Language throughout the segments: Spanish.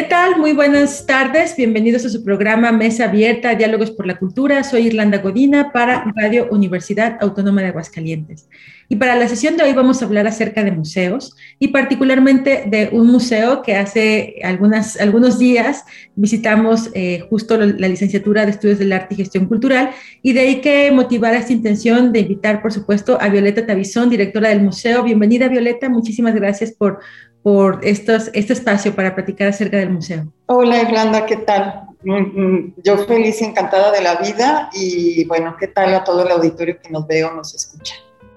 ¿Qué tal? Muy buenas tardes. Bienvenidos a su programa Mesa Abierta, Diálogos por la Cultura. Soy Irlanda Godina para Radio Universidad Autónoma de Aguascalientes. Y para la sesión de hoy vamos a hablar acerca de museos y particularmente de un museo que hace algunas, algunos días visitamos eh, justo la licenciatura de Estudios del Arte y Gestión Cultural y de ahí que motivara esta intención de invitar, por supuesto, a Violeta Tavizón, directora del museo. Bienvenida, Violeta. Muchísimas gracias por por estos, este espacio para platicar acerca del museo. Hola Irlanda, ¿qué tal? Mm, mm, yo feliz y encantada de la vida y bueno, ¿qué tal a todo el auditorio que nos ve o nos escucha?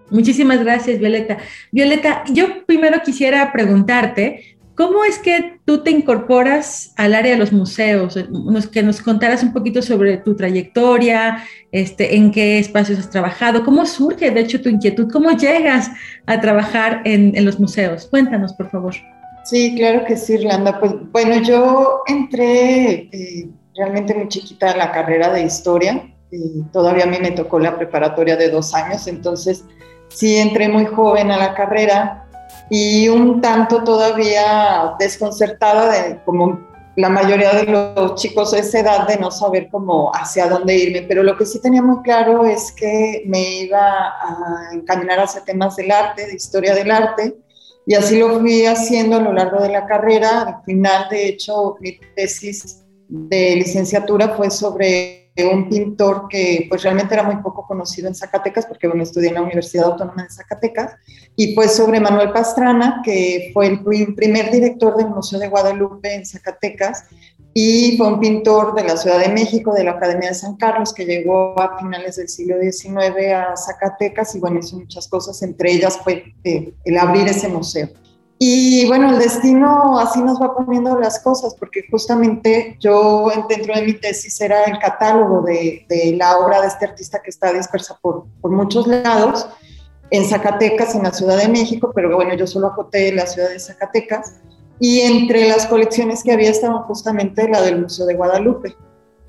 Muchísimas gracias, Violeta. Violeta, yo primero quisiera preguntarte, ¿Cómo es que tú te incorporas al área de los museos? que nos contaras un poquito sobre tu trayectoria, este, en qué espacios has trabajado, cómo surge, de hecho, tu inquietud, cómo llegas a trabajar en, los museos. Cuéntanos, por favor. Sí, claro que sí, Irlanda. Pues bueno, yo entré eh, realmente muy chiquita en la carrera de historia. Y todavía a mí me tocó la preparatoria de dos años, entonces sí entré muy joven a la carrera y un tanto todavía desconcertada de como la mayoría de los chicos de esa edad de no saber cómo hacia dónde irme, pero lo que sí tenía muy claro es que me iba a encaminar hacia temas del arte, de historia del arte, y así lo fui haciendo a lo largo de la carrera. Al final, de hecho, mi tesis de licenciatura fue sobre un pintor que pues realmente era muy poco conocido en Zacatecas, porque bueno, estudié en la Universidad Autónoma de Zacatecas, y pues sobre Manuel Pastrana, que fue el primer director del Museo de Guadalupe en Zacatecas, y fue un pintor de la Ciudad de México, de la Academia de San Carlos, que llegó a finales del siglo XIX a Zacatecas, y bueno, hizo muchas cosas, entre ellas fue eh, el abrir ese museo. Y bueno, el destino así nos va poniendo las cosas, porque justamente yo dentro de mi tesis era el catálogo de, la obra de este artista que está dispersa por, por, muchos lados, en Zacatecas, en la Ciudad de México, pero bueno, yo solo acoté la ciudad de Zacatecas, y entre las colecciones que había estaba justamente la del Museo de Guadalupe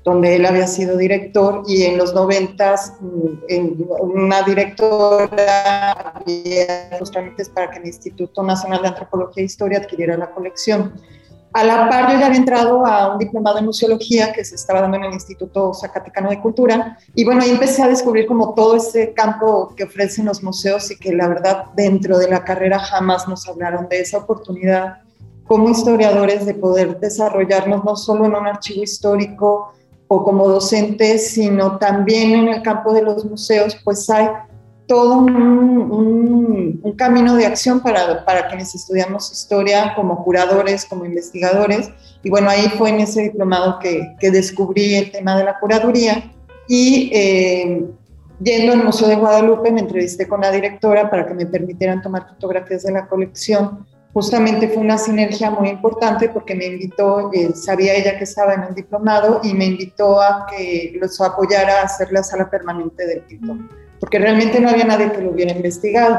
donde él había sido director y en los noventas mm, una directora había los trámites para que el Instituto Nacional de Antropología e Historia adquiriera la colección. A la par yo ya había entrado a un diplomado en museología que se estaba dando en el Instituto Zacatecano de Cultura y bueno, ahí empecé a descubrir como todo ese campo que ofrecen los museos y que la verdad dentro de la carrera jamás nos hablaron de esa oportunidad como historiadores de poder desarrollarnos no solo en un archivo histórico, o como docentes, sino también en el campo de los museos, pues hay todo un, un, camino de acción para, para, quienes estudiamos historia como curadores, como investigadores. Y bueno, ahí fue en ese diplomado que, que descubrí el tema de la curaduría. Y eh, yendo al Museo de Guadalupe me entrevisté con la directora para que me permitieran tomar fotografías de la colección justamente fue una sinergia muy importante porque me invitó, eh, sabía ella que estaba en el diplomado y me invitó a que los apoyara a hacer la sala permanente del pintor, porque realmente no había nadie que lo hubiera investigado.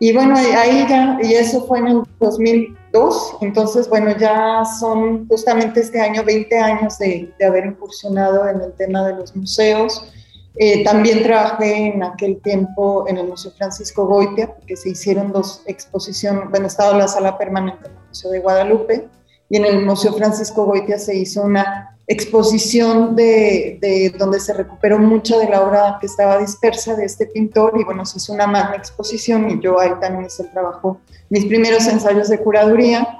Y bueno, ahí ya, y eso fue en el 2002, entonces bueno, ya son justamente este año 20 años de haber incursionado en el tema de los museos eh, también trabajé en aquel tiempo en el Museo Francisco Goitia, porque se hicieron dos exposiciones, bueno, estaba la sala permanente en el Museo de Guadalupe, y en el Museo Francisco Goitia se hizo una exposición de, de, donde se recuperó mucha de la obra que estaba dispersa de este pintor, y bueno, se hizo una magna exposición, y yo ahí también hice el trabajo, mis primeros ensayos de curaduría,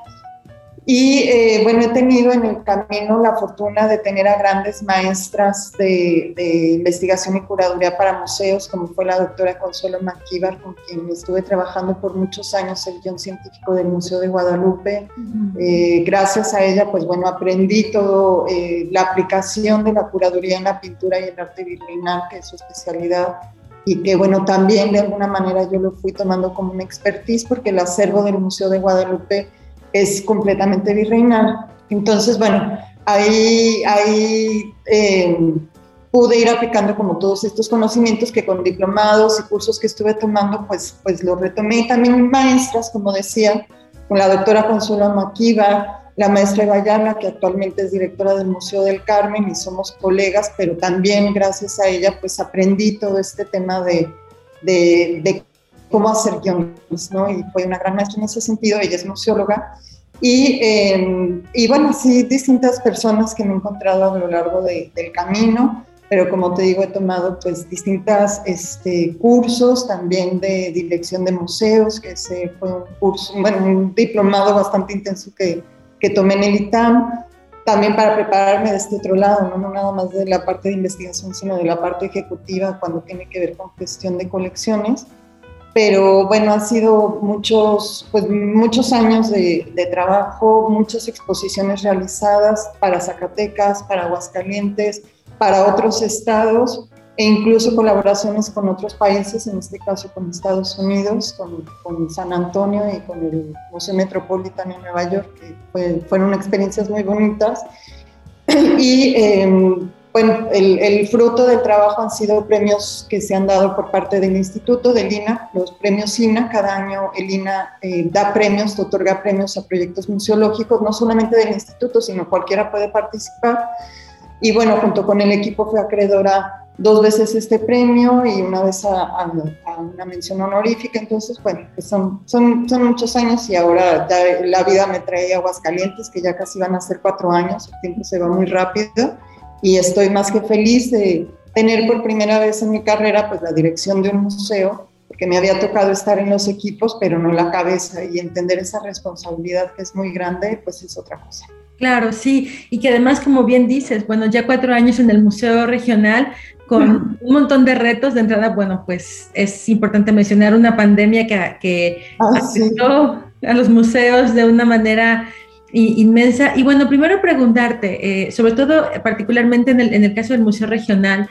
y eh, bueno, he tenido en el camino la fortuna de tener a grandes maestras de, investigación y curaduría para museos, como fue la doctora Consuelo Maquíbar, con quien estuve trabajando por muchos años el guion científico del Museo de Guadalupe. Eh, gracias a ella, pues bueno, aprendí todo, eh, la aplicación de la curaduría en la pintura y el arte virreinal, que es su especialidad y que bueno, también de alguna manera yo lo fui tomando como una expertise porque el acervo del Museo de Guadalupe es completamente virreinal. Entonces, bueno, ahí, ahí eh, pude ir aplicando como todos estos conocimientos que con diplomados y cursos que estuve tomando, pues, pues los retomé. También maestras, como decía, con la doctora Consuelo Maquiva, la maestra Eva que actualmente es directora del Museo del Carmen y somos colegas, pero también gracias a ella pues aprendí todo este tema de, de cómo hacer guiones, ¿no? Y fue una gran maestra en ese sentido, ella es museóloga. Y, eh, y bueno, sí, distintas personas que me he encontrado a lo largo de, del camino pero como te digo, he tomado pues distintos este, cursos también de dirección de museos, que ese fue un curso, bueno, un diplomado bastante intenso que, que tomé en el ITAM, también para prepararme de este otro lado, ¿no? no nada más de la parte de investigación, sino de la parte ejecutiva cuando tiene que ver con gestión de colecciones. Pero bueno, han sido muchos, pues, muchos años de, de trabajo, muchas exposiciones realizadas para Zacatecas, para Aguascalientes, para otros estados e incluso colaboraciones con otros países, en este caso con Estados Unidos, con, con San Antonio y con el Museo Metropolitano en Nueva York, que fueron experiencias muy bonitas. Y em, bueno, el, el, fruto del trabajo han sido premios que se han dado por parte del Instituto del INA, los premios INA. Cada año el INA eh, da premios, otorga premios a proyectos museológicos, no solamente del Instituto, sino cualquiera puede participar. Y bueno, junto con el equipo fue acreedora dos veces este premio y una vez a, una mención honorífica. Entonces, bueno, pues son, son, son muchos años y ahora ya la vida me trae Aguascalientes, que ya casi van a ser cuatro años, el tiempo se va muy rápido y estoy más que feliz de tener por primera vez en mi carrera pues la dirección de un museo, porque me había tocado estar en los equipos, pero no la cabeza y entender esa responsabilidad que es muy grande, pues es otra cosa. Claro, sí, y que además, como bien dices, bueno, ya cuatro años en el Museo Regional con un montón de retos. De entrada, bueno, pues es importante mencionar una pandemia que, que ah, afectó a los museos de una manera inmensa. Y bueno, primero preguntarte, eh, sobre todo particularmente en el, en el, caso del Museo Regional,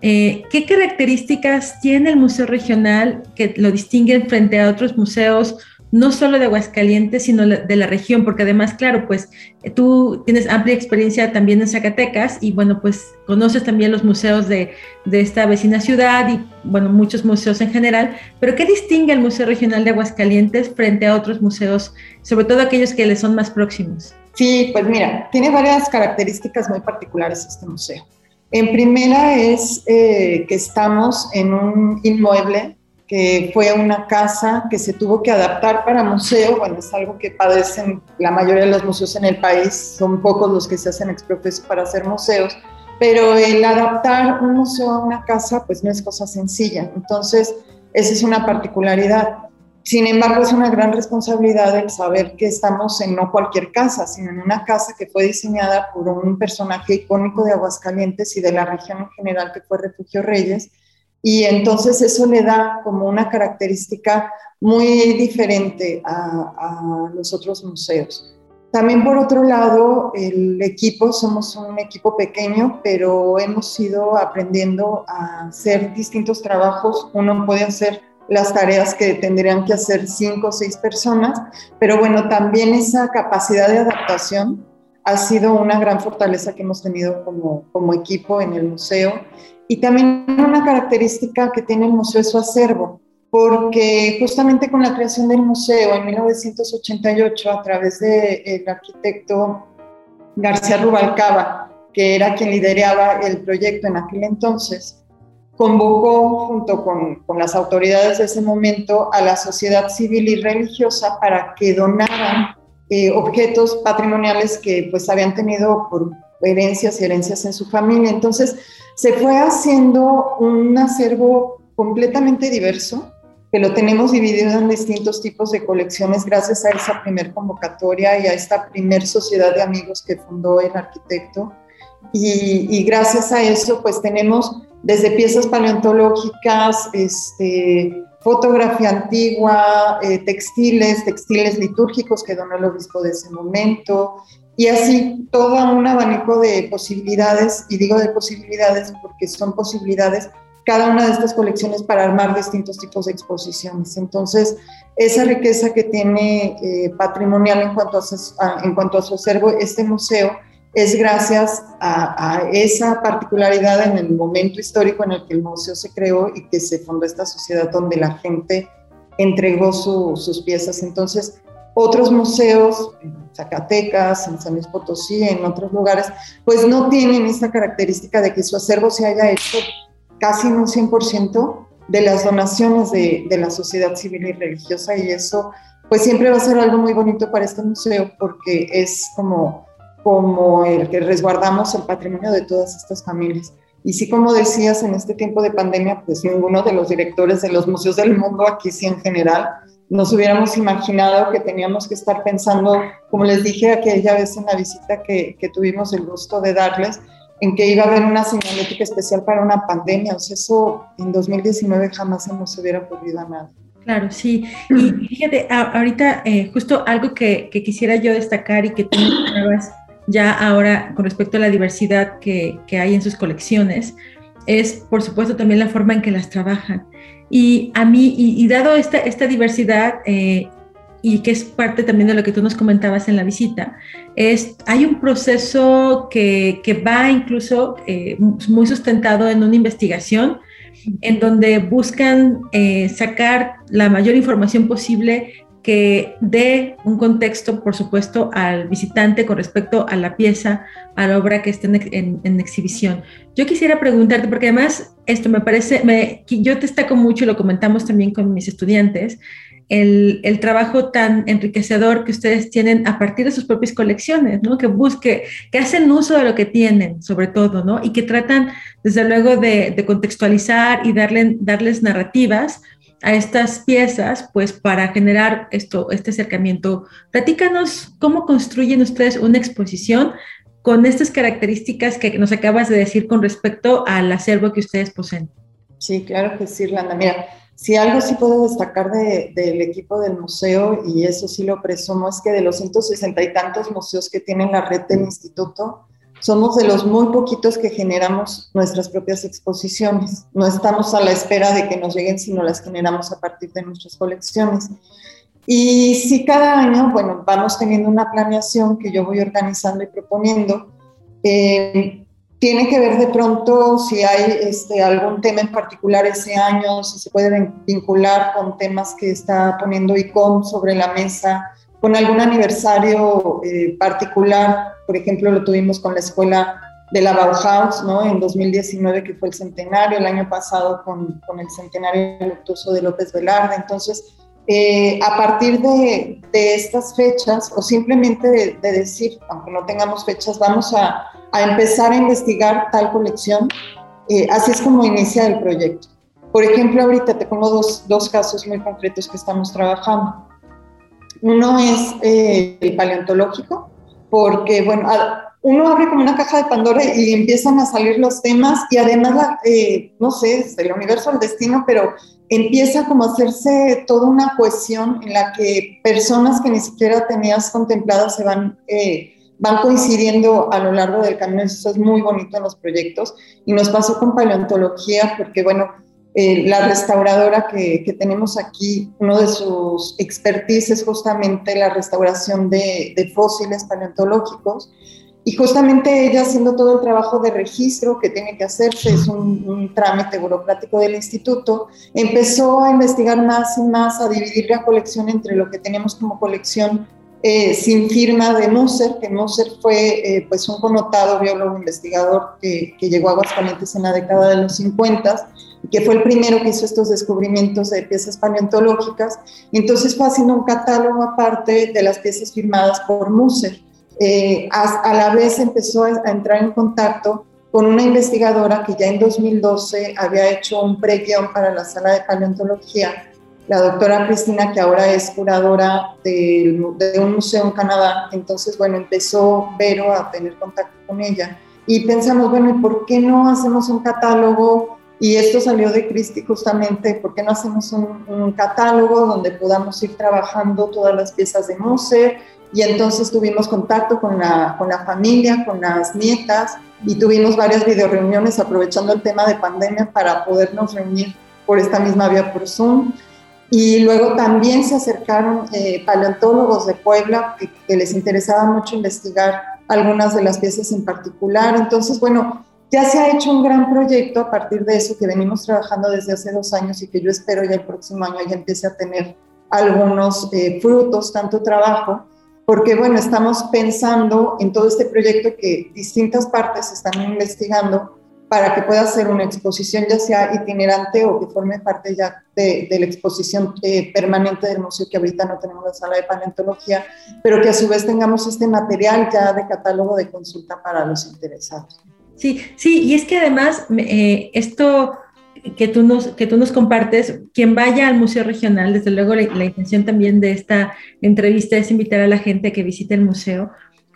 eh, ¿qué características tiene el Museo Regional que lo distinguen frente a otros museos no solo de Aguascalientes, sino de la región, porque además, claro, pues tú tienes amplia experiencia también en Zacatecas y bueno, pues conoces también los museos de, esta vecina ciudad y bueno, muchos museos en general, pero ¿qué distingue el Museo Regional de Aguascalientes frente a otros museos, sobre todo aquellos que le son más próximos? Sí, pues mira, tiene varias características muy particulares este museo. En primera es eh, que estamos en un inmueble que fue una casa que se tuvo que adaptar para museo, bueno, es algo que padecen la mayoría de los museos en el país, son pocos los que se hacen exprofeso para hacer museos, pero el adaptar un museo a una casa, pues no es cosa sencilla, entonces esa es una particularidad. Sin embargo, es una gran responsabilidad el saber que estamos en no cualquier casa, sino en una casa que fue diseñada por un personaje icónico de Aguascalientes y de la región en general, que fue Refugio Reyes, y entonces eso le da como una característica muy diferente a, los otros museos. También por otro lado, el equipo, somos un equipo pequeño, pero hemos ido aprendiendo a hacer distintos trabajos. Uno puede hacer las tareas que tendrían que hacer cinco o seis personas, pero bueno, también esa capacidad de adaptación ha sido una gran fortaleza que hemos tenido como, equipo en el museo y también una característica que tiene el museo es su acervo, porque justamente con la creación del museo en 1988, a través del arquitecto García Rubalcaba, que era quien lideraba el proyecto en aquel entonces, convocó junto con, las autoridades de ese momento a la sociedad civil y religiosa para que donaran eh, objetos patrimoniales que pues habían tenido por herencias y herencias en su familia. Entonces, se fue haciendo un acervo completamente diverso, que lo tenemos dividido en distintos tipos de colecciones gracias a esa primer convocatoria y a esta primer sociedad de amigos que fundó el arquitecto. Y, gracias a eso, pues tenemos desde piezas paleontológicas, este, fotografía antigua, eh, textiles, textiles litúrgicos que donó el obispo de ese momento, y así todo un abanico de posibilidades, y digo de posibilidades porque son posibilidades cada una de estas colecciones para armar distintos tipos de exposiciones. Entonces, esa riqueza que tiene eh, patrimonial en cuanto, a, en cuanto a su acervo, este museo, es gracias a, esa particularidad en el momento histórico en el que el museo se creó y que se fundó esta sociedad donde la gente entregó sus piezas. Entonces, otros museos, en Zacatecas, en San Luis Potosí, en otros lugares, pues no tienen esta característica de que su acervo se haya hecho casi en un 100% de las donaciones de, de la sociedad civil y religiosa y eso pues siempre va a ser algo muy bonito para este museo porque es como como el que resguardamos el patrimonio de todas estas familias. Y sí, como decías, en este tiempo de pandemia, pues ninguno de los directores de los museos del mundo, aquí sí en general, nos hubiéramos imaginado que teníamos que estar pensando, como les dije aquella vez en la visita que, que tuvimos el gusto de darles, en que iba a haber una señalética especial para una pandemia. O sea, eso en 2019 jamás se nos hubiera ocurrido a nadie. Claro, sí. Y fíjate, ahorita eh, justo algo que, que, quisiera yo destacar y que tú ya ahora con respecto a la diversidad que, hay en sus colecciones, es por supuesto también la forma en que las trabajan. Y a mí, y, dado esta, esta diversidad, eh, y que es parte también de lo que tú nos comentabas en la visita, es, hay un proceso que, va incluso eh, muy sustentado en una investigación en donde buscan eh, sacar la mayor información posible que dé un contexto, por supuesto, al visitante con respecto a la pieza, a la obra que está en, exhibición. Yo quisiera preguntarte, porque además esto me parece, me, yo destaco mucho, y lo comentamos también con mis estudiantes, el, trabajo tan enriquecedor que ustedes tienen a partir de sus propias colecciones, ¿no? Que busque, que hacen uso de lo que tienen, sobre todo, ¿no? Y que tratan, desde luego, de, de contextualizar y darle, darles narrativas a estas piezas, pues para generar esto, este acercamiento. Platícanos cómo construyen ustedes una exposición con estas características que nos acabas de decir con respecto al acervo que ustedes poseen. Sí, claro que sí, Irlanda. Mira, si algo sí puedo destacar del equipo del museo, y eso sí lo presumo, es que de los 160 y tantos museos que tienen la red del instituto, somos de los muy poquitos que generamos nuestras propias exposiciones. No estamos a la espera de que nos lleguen, sino las generamos a partir de nuestras colecciones. Y sí, cada año, bueno, vamos teniendo una planeación que yo voy organizando y proponiendo. Eh, tiene que ver de pronto si hay este, algún tema en particular ese año, si se puede vincular con temas que está poniendo ICOM sobre la mesa, con algún aniversario eh, particular, por ejemplo, lo tuvimos con la escuela de la Bauhaus, ¿no? En 2019, que fue el centenario, el año pasado con, con el centenario luctuoso de López Velarde. Entonces, eh, a partir de, de, estas fechas, o simplemente de, decir, aunque no tengamos fechas, vamos a, a empezar a investigar tal colección, eh, así es como inicia el proyecto. Por ejemplo, ahorita te pongo dos, dos casos muy concretos que estamos trabajando. Uno es eh, el paleontológico, porque, bueno, uno abre como una caja de Pandora y empiezan a salir los temas y además, eh, no sé, es el universo al destino, pero empieza como a hacerse toda una cohesión en la que personas que ni siquiera tenías contempladas se van, eh, van coincidiendo a lo largo del camino. Eso es muy bonito en los proyectos. Y nos pasó con paleontología, porque, bueno, eh, la restauradora que, tenemos aquí, uno de sus expertise es justamente la restauración de, fósiles paleontológicos. Y justamente ella haciendo todo el trabajo de registro que tiene que hacerse, es un, trámite burocrático del instituto, empezó a investigar más y más, a dividir la colección entre lo que tenemos como colección eh, sin firma de Moser, que Moser fue eh, pues un connotado biólogo investigador que, que llegó a Aguascalientes en la década de los 50 que fue el primero que hizo estos descubrimientos de piezas paleontológicas. Entonces fue haciendo un catálogo aparte de las piezas firmadas por Musser. Eh, a, la vez empezó a, entrar en contacto con una investigadora que ya en 2012 había hecho un pre-guión para la sala de paleontología, la doctora Cristina, que ahora es curadora de, de un museo en Canadá. Entonces, bueno, empezó Vero a tener contacto con ella y pensamos, bueno, ¿y por qué no hacemos un catálogo y esto salió de Cristi justamente, ¿por qué no hacemos un, catálogo donde podamos ir trabajando todas las piezas de Moser? Y entonces tuvimos contacto con la, con la familia, con las nietas, y tuvimos varias videoreuniones aprovechando el tema de pandemia para podernos reunir por esta misma vía por Zoom. Y luego también se acercaron eh, paleontólogos de Puebla que, les interesaba mucho investigar algunas de las piezas en particular. Entonces, bueno, ya se ha hecho un gran proyecto a partir de eso que venimos trabajando desde hace dos años y que yo espero ya el próximo año ya empiece a tener algunos eh, frutos, tanto trabajo, porque bueno, estamos pensando en todo este proyecto que distintas partes están investigando para que pueda ser una exposición ya sea itinerante o que forme parte ya de, la exposición eh, permanente del museo, que ahorita no tenemos la sala de paleontología, pero que a su vez tengamos este material ya de catálogo de consulta para los interesados. Sí, sí, y es que además eh, esto que tú, nos, que tú nos compartes, quien vaya al Museo Regional, desde luego la, intención también de esta entrevista es invitar a la gente que visite el museo,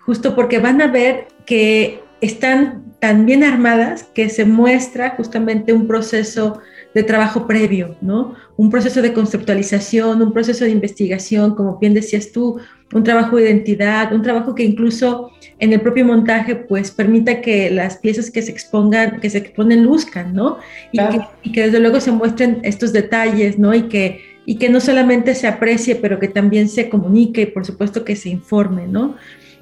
justo porque van a ver que están tan bien armadas que se muestra justamente un proceso de trabajo previo, ¿no? Un proceso de conceptualización, un proceso de investigación, como bien decías tú, un trabajo de identidad, un trabajo que incluso en el propio montaje pues permita que las piezas que se expongan, que se exponen luzcan, ¿no? Y, claro. que, y que, desde luego se muestren estos detalles, ¿no? Y que, y que no solamente se aprecie, pero que también se comunique y por supuesto que se informe, ¿no?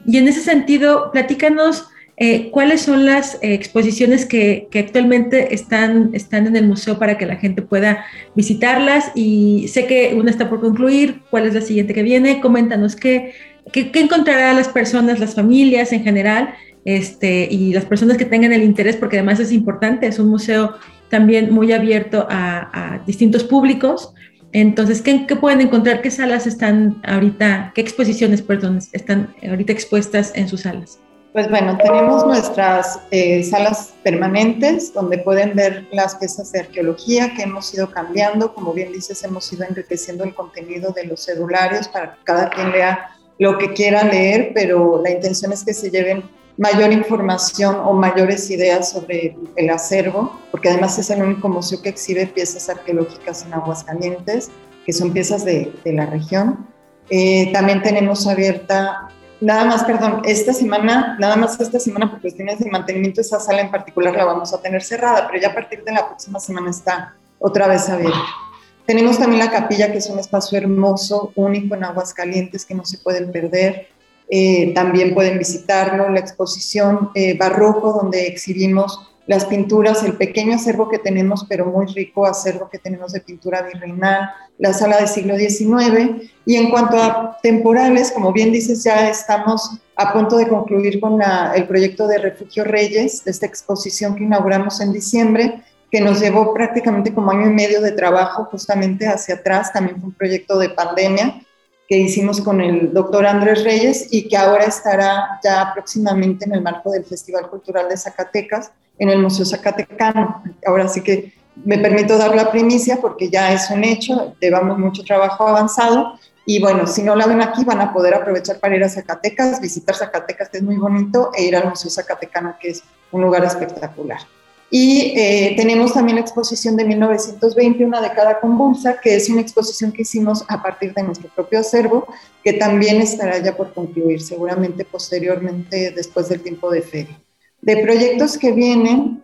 Y en ese sentido, platícanos eh, ¿Cuáles son las eh, exposiciones que, que, actualmente están, están en el museo para que la gente pueda visitarlas? Y sé que una está por concluir, ¿cuál es la siguiente que viene? Coméntanos qué, qué, qué encontrarán las personas, las familias en general, este, y las personas que tengan el interés, porque además es importante, es un museo también muy abierto a, a distintos públicos. Entonces, ¿qué, ¿qué, pueden encontrar? ¿Qué salas están ahorita, qué exposiciones, perdón, están ahorita expuestas en sus salas? Pues bueno, tenemos nuestras eh, salas permanentes donde pueden ver las piezas de arqueología que hemos ido cambiando. Como bien dices, hemos ido enriqueciendo el contenido de los celulares para que cada quien lea lo que quiera leer, pero la intención es que se lleven mayor información o mayores ideas sobre el acervo, porque además es el único museo que exhibe piezas arqueológicas en Aguascalientes, que son piezas de, de la región. Eh, también tenemos abierta Nada más, perdón, esta semana, nada más esta semana por cuestiones de mantenimiento, esa sala en particular la vamos a tener cerrada, pero ya a partir de la próxima semana está otra vez abierta. Tenemos también la capilla, que es un espacio hermoso, único en Aguascalientes, que no se pueden perder. Eh, también pueden visitarlo, la exposición eh, barroco, donde exhibimos las pinturas, el pequeño acervo que tenemos, pero muy rico acervo que tenemos de pintura virreinal, la sala del siglo XIX. Y en cuanto a temporales, como bien dices, ya estamos a punto de concluir con el proyecto de Refugio Reyes, de esta exposición que inauguramos en diciembre, que nos llevó prácticamente como año y medio de trabajo justamente hacia atrás. También fue un proyecto de pandemia que hicimos con el doctor Andrés Reyes y que ahora estará ya próximamente en el marco del Festival Cultural de Zacatecas en el Museo Zacatecano. Ahora sí que me permito dar la primicia porque ya es un hecho, llevamos mucho trabajo avanzado y bueno, si no la ven aquí van a poder aprovechar para ir a Zacatecas, visitar Zacatecas que es muy bonito e ir al Museo Zacatecano que es un lugar espectacular. Y eh, tenemos también la exposición de 1920, una década convulsa, que es una exposición que hicimos a partir de nuestro propio acervo, que también estará ya por concluir, seguramente posteriormente después del tiempo de feria. De proyectos que vienen,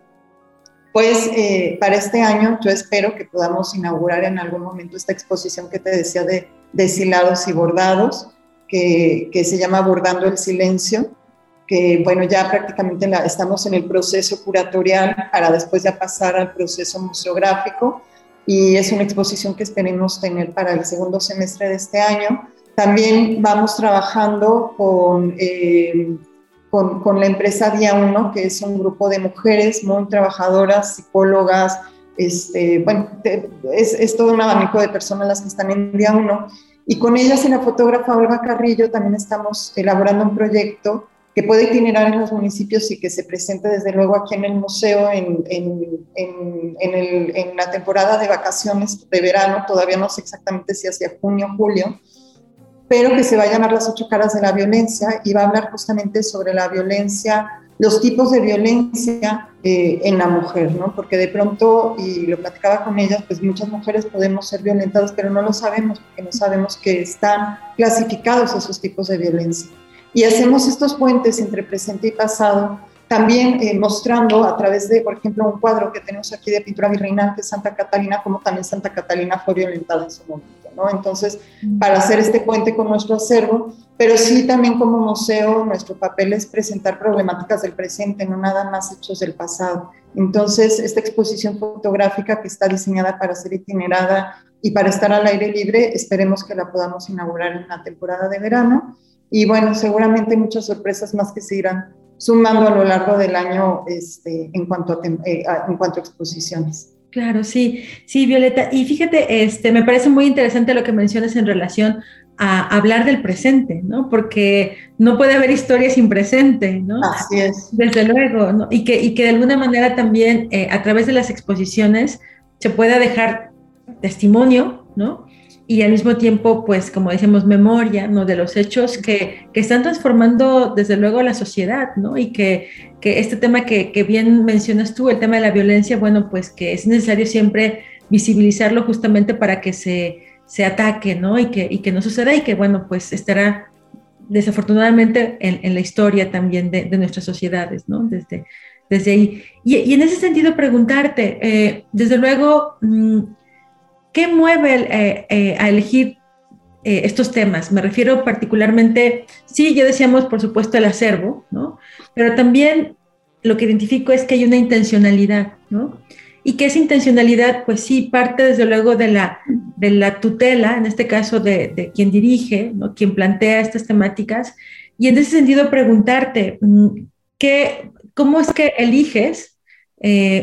pues eh, para este año yo espero que podamos inaugurar en algún momento esta exposición que te decía de deshilados y bordados, que, que, se llama Bordando el Silencio, que bueno, ya prácticamente estamos en el proceso curatorial para después ya pasar al proceso museográfico y es una exposición que esperemos tener para el segundo semestre de este año. También vamos trabajando con... Eh, con, la empresa Día 1, que es un grupo de mujeres muy trabajadoras, psicólogas, este, bueno, es, es, todo un abanico de personas las que están en Día 1. Y con ellas y la fotógrafa Olga Carrillo también estamos elaborando un proyecto que puede itinerar en los municipios y que se presente desde luego aquí en el museo en, en, en, en la temporada de vacaciones de verano, todavía no sé exactamente si hacia junio o julio, pero que se va a llamar Las ocho caras de la violencia y va a hablar justamente sobre la violencia, los tipos de violencia eh, en la mujer, ¿no? Porque de pronto, y lo platicaba con ellas, pues muchas mujeres podemos ser violentadas, pero no lo sabemos, porque no sabemos que están clasificados esos tipos de violencia. Y hacemos estos puentes entre presente y pasado, también eh, mostrando a través de, por ejemplo, un cuadro que tenemos aquí de pintura es Santa Catalina, como también Santa Catalina fue violentada en su momento. ¿no? Entonces, para hacer este puente con nuestro acervo, pero sí también como museo, nuestro papel es presentar problemáticas del presente, no nada más hechos del pasado. Entonces, esta exposición fotográfica que está diseñada para ser itinerada y para estar al aire libre, esperemos que la podamos inaugurar en la temporada de verano. Y bueno, seguramente muchas sorpresas más que se irán sumando a lo largo del año este, en, cuanto eh, en cuanto a exposiciones. Claro, sí, sí, Violeta. Y fíjate, este, me parece muy interesante lo que mencionas en relación a hablar del presente, ¿no? Porque no puede haber historia sin presente, ¿no? Así es. Desde luego, ¿no? Y que, y que de alguna manera también eh, a través de las exposiciones se pueda dejar testimonio, ¿no? Y al mismo tiempo, pues como decimos, memoria, ¿no? De los hechos que, que están transformando desde luego la sociedad, ¿no? Y que, que este tema que, que, bien mencionas tú, el tema de la violencia, bueno, pues que es necesario siempre visibilizarlo justamente para que se, se ataque, ¿no? Y que, y que no suceda y que, bueno, pues estará desafortunadamente en, en la historia también de, de, nuestras sociedades, ¿no? Desde, desde ahí. Y, y en ese sentido, preguntarte, eh, desde luego, mmm, ¿Qué mueve eh, eh, a elegir eh, estos temas? Me refiero particularmente, sí, ya decíamos, por supuesto, el acervo, ¿no? Pero también lo que identifico es que hay una intencionalidad, ¿no? Y que esa intencionalidad, pues sí, parte desde luego de la, tutela, en este caso de, quien dirige, ¿no? quien plantea estas temáticas. Y en ese sentido, preguntarte, mm, ¿qué, ¿cómo es que eliges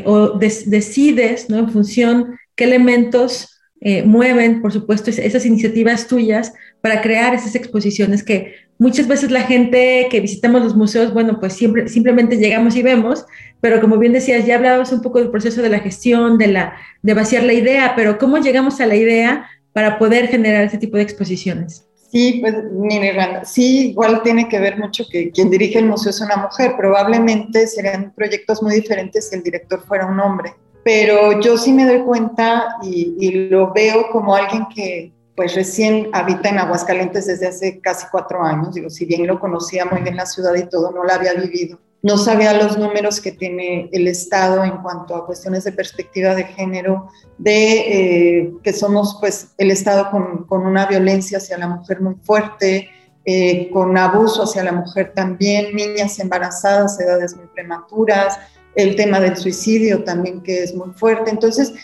o des, decides, ¿no? En función, qué elementos eh, mueven, por supuesto, esas iniciativas tuyas para crear esas exposiciones que muchas veces la gente que visitamos los museos, bueno, pues siempre, simplemente llegamos y vemos, pero como bien decías, ya hablabas un poco del proceso de la gestión, de, la, de vaciar la idea, pero ¿cómo llegamos a la idea para poder generar ese tipo de exposiciones? Sí, pues mire, sí, igual tiene que ver mucho que quien dirige el museo es una mujer. Probablemente serían proyectos muy diferentes si el director fuera un hombre pero yo sí me doy cuenta y, lo veo como alguien que pues recién habita en Aguascalientes desde hace casi cuatro años, digo, si bien lo conocía muy bien la ciudad y todo, no la había vivido. No sabía los números que tiene el Estado en cuanto a cuestiones de perspectiva de género, de eh, que somos pues el Estado con, con, una violencia hacia la mujer muy fuerte, eh, con abuso hacia la mujer también, niñas embarazadas, edades muy prematuras, el tema del suicidio también que es muy fuerte. Entonces,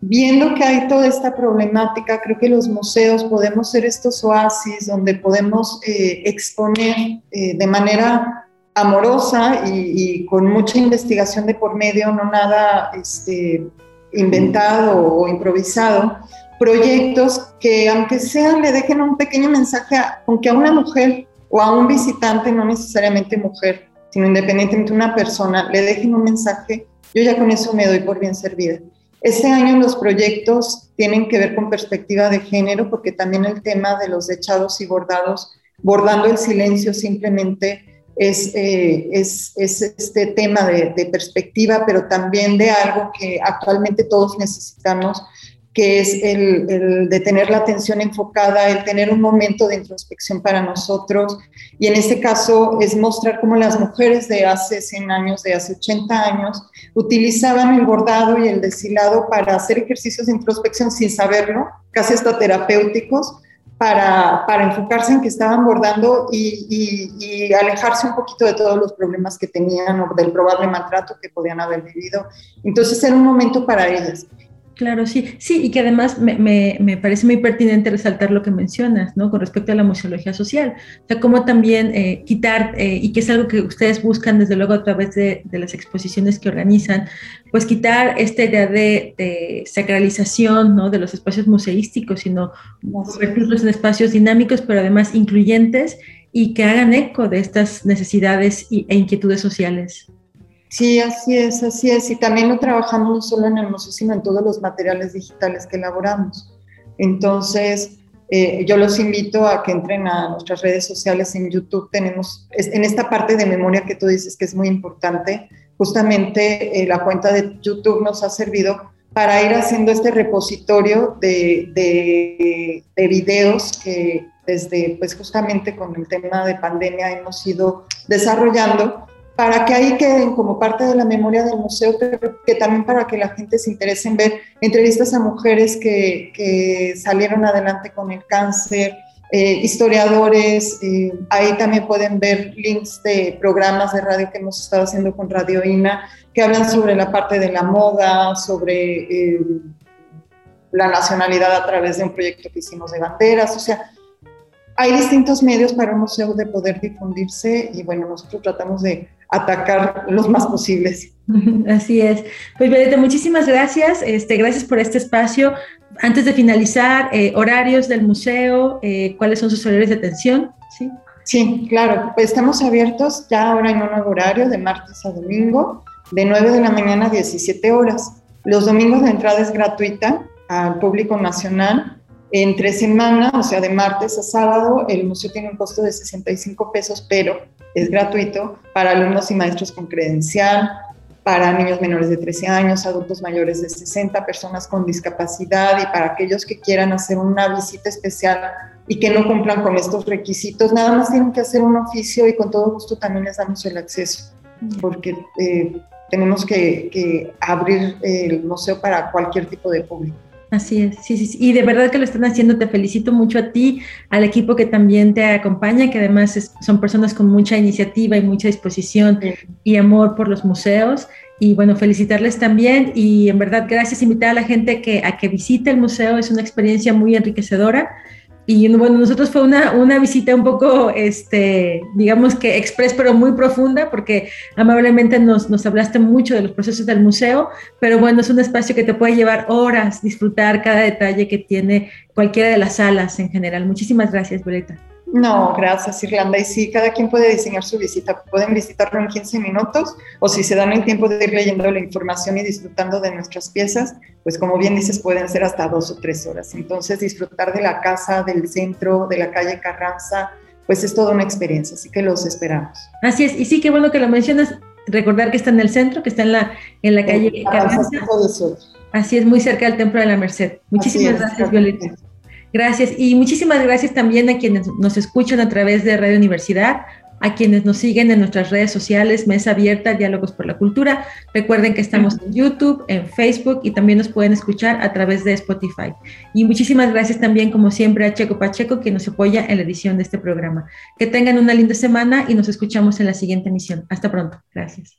viendo que hay toda esta problemática, creo que los museos podemos ser estos oasis donde podemos eh, exponer eh, de manera amorosa y, y, con mucha investigación de por medio, no nada este, inventado o improvisado, proyectos que aunque sean le dejen un pequeño mensaje, aunque a una mujer o a un visitante, no necesariamente mujer, sino independientemente una persona, le dejen un mensaje, yo ya con eso me doy por bien servida. Este año los proyectos tienen que ver con perspectiva de género, porque también el tema de los echados y bordados, bordando el silencio simplemente es, eh, es, es, este tema de perspectiva, pero también de algo que actualmente todos necesitamos, que es el, el, de tener la atención enfocada, el tener un momento de introspección para nosotros. Y en este caso es mostrar cómo las mujeres de hace 100 años, de hace 80 años, utilizaban el bordado y el deshilado para hacer ejercicios de introspección sin saberlo, casi hasta terapéuticos, para, enfocarse en que estaban bordando y, y alejarse un poquito de todos los problemas que tenían o del probable maltrato que podían haber vivido. Entonces era un momento para ellas. Claro, sí, sí, y que además me, me, me, parece muy pertinente resaltar lo que mencionas, ¿no? Con respecto a la museología social, o sea, cómo también eh, quitar, eh, y que es algo que ustedes buscan desde luego a través de, de las exposiciones que organizan, pues quitar esta idea de, de, sacralización, ¿no? De los espacios museísticos, sino convertirlos en espacios dinámicos, pero además incluyentes y que hagan eco de estas necesidades y, e inquietudes sociales. Sí, así es, así es. Y también lo trabajamos solo en el museo, sino en todos los materiales digitales que elaboramos. Entonces, eh, yo los invito a que entren a nuestras redes sociales en YouTube. Tenemos, en esta parte de memoria que tú dices que es muy importante, justamente eh, la cuenta de YouTube nos ha servido para ir haciendo este repositorio de videos que desde, pues justamente con el tema de pandemia hemos ido desarrollando para que ahí queden como parte de la memoria del museo, pero que también para que la gente se interese en ver entrevistas a mujeres que, que salieron adelante con el cáncer, eh, historiadores, eh, ahí también pueden ver links de programas de radio que hemos estado haciendo con Radio INA, que hablan sobre la parte de la moda, sobre eh, la nacionalidad a través de un proyecto que hicimos de banderas, o sea, hay distintos medios para un museo de poder difundirse y bueno, nosotros tratamos de atacar los más posibles. Así es. Pues Violeta, muchísimas gracias. Este, gracias por este espacio. Antes de finalizar, eh, horarios del museo, eh, ¿cuáles son sus horarios de atención? Sí. Sí, claro. Pues estamos abiertos ya ahora en un nuevo horario de martes a domingo, de 9 de la mañana a 17 horas. Los domingos la entrada es gratuita al público nacional. Entre semana, o sea, de martes a sábado, el museo tiene un costo de 65 pesos, pero es gratuito para alumnos y maestros con credencial, para niños menores de 13 años, adultos mayores de 60, personas con discapacidad y para aquellos que quieran hacer una visita especial y que no cumplan con estos requisitos, nada más tienen que hacer un oficio y con todo gusto también les damos el acceso, porque eh, tenemos que, que abrir el museo para cualquier tipo de público. Así es, sí, sí, sí, y de verdad que lo están haciendo. Te felicito mucho a ti, al equipo que también te acompaña, que además son personas con mucha iniciativa y mucha disposición y amor por los museos. Y bueno, felicitarles también y en verdad gracias, invitar a la gente que, a que visite el museo, es una experiencia muy enriquecedora y bueno, nosotros fue una, una visita un poco, este, digamos que express, pero muy profunda, porque amablemente nos, nos hablaste mucho de los procesos del museo, pero bueno, es un espacio que te puede llevar horas disfrutar cada detalle que tiene cualquiera de las salas en general. Muchísimas gracias, Violeta. No, gracias Irlanda. Y sí, cada quien puede diseñar su visita. Pueden visitarlo en 15 minutos o si se dan el tiempo de ir leyendo la información y disfrutando de nuestras piezas, pues como bien dices, pueden ser hasta dos o tres horas. Entonces, disfrutar de la casa, del centro, de la calle Carranza, pues es toda una experiencia. Así que los esperamos. Así es. Y sí, qué bueno que lo mencionas. Recordar que está en el centro, que está en la, en la calle Carranza. Así es, muy cerca del Templo de la Merced. Muchísimas gracias, Violeta. Gracias y muchísimas gracias también a quienes nos escuchan a través de Radio Universidad, a quienes nos siguen en nuestras redes sociales, Mesa Abierta, Diálogos por la Cultura. Recuerden que estamos en YouTube, en Facebook y también nos pueden escuchar a través de Spotify. Y muchísimas gracias también, como siempre, a Checo Pacheco, que nos apoya en la edición de este programa. Que tengan una linda semana y nos escuchamos en la siguiente emisión. Hasta pronto. Gracias.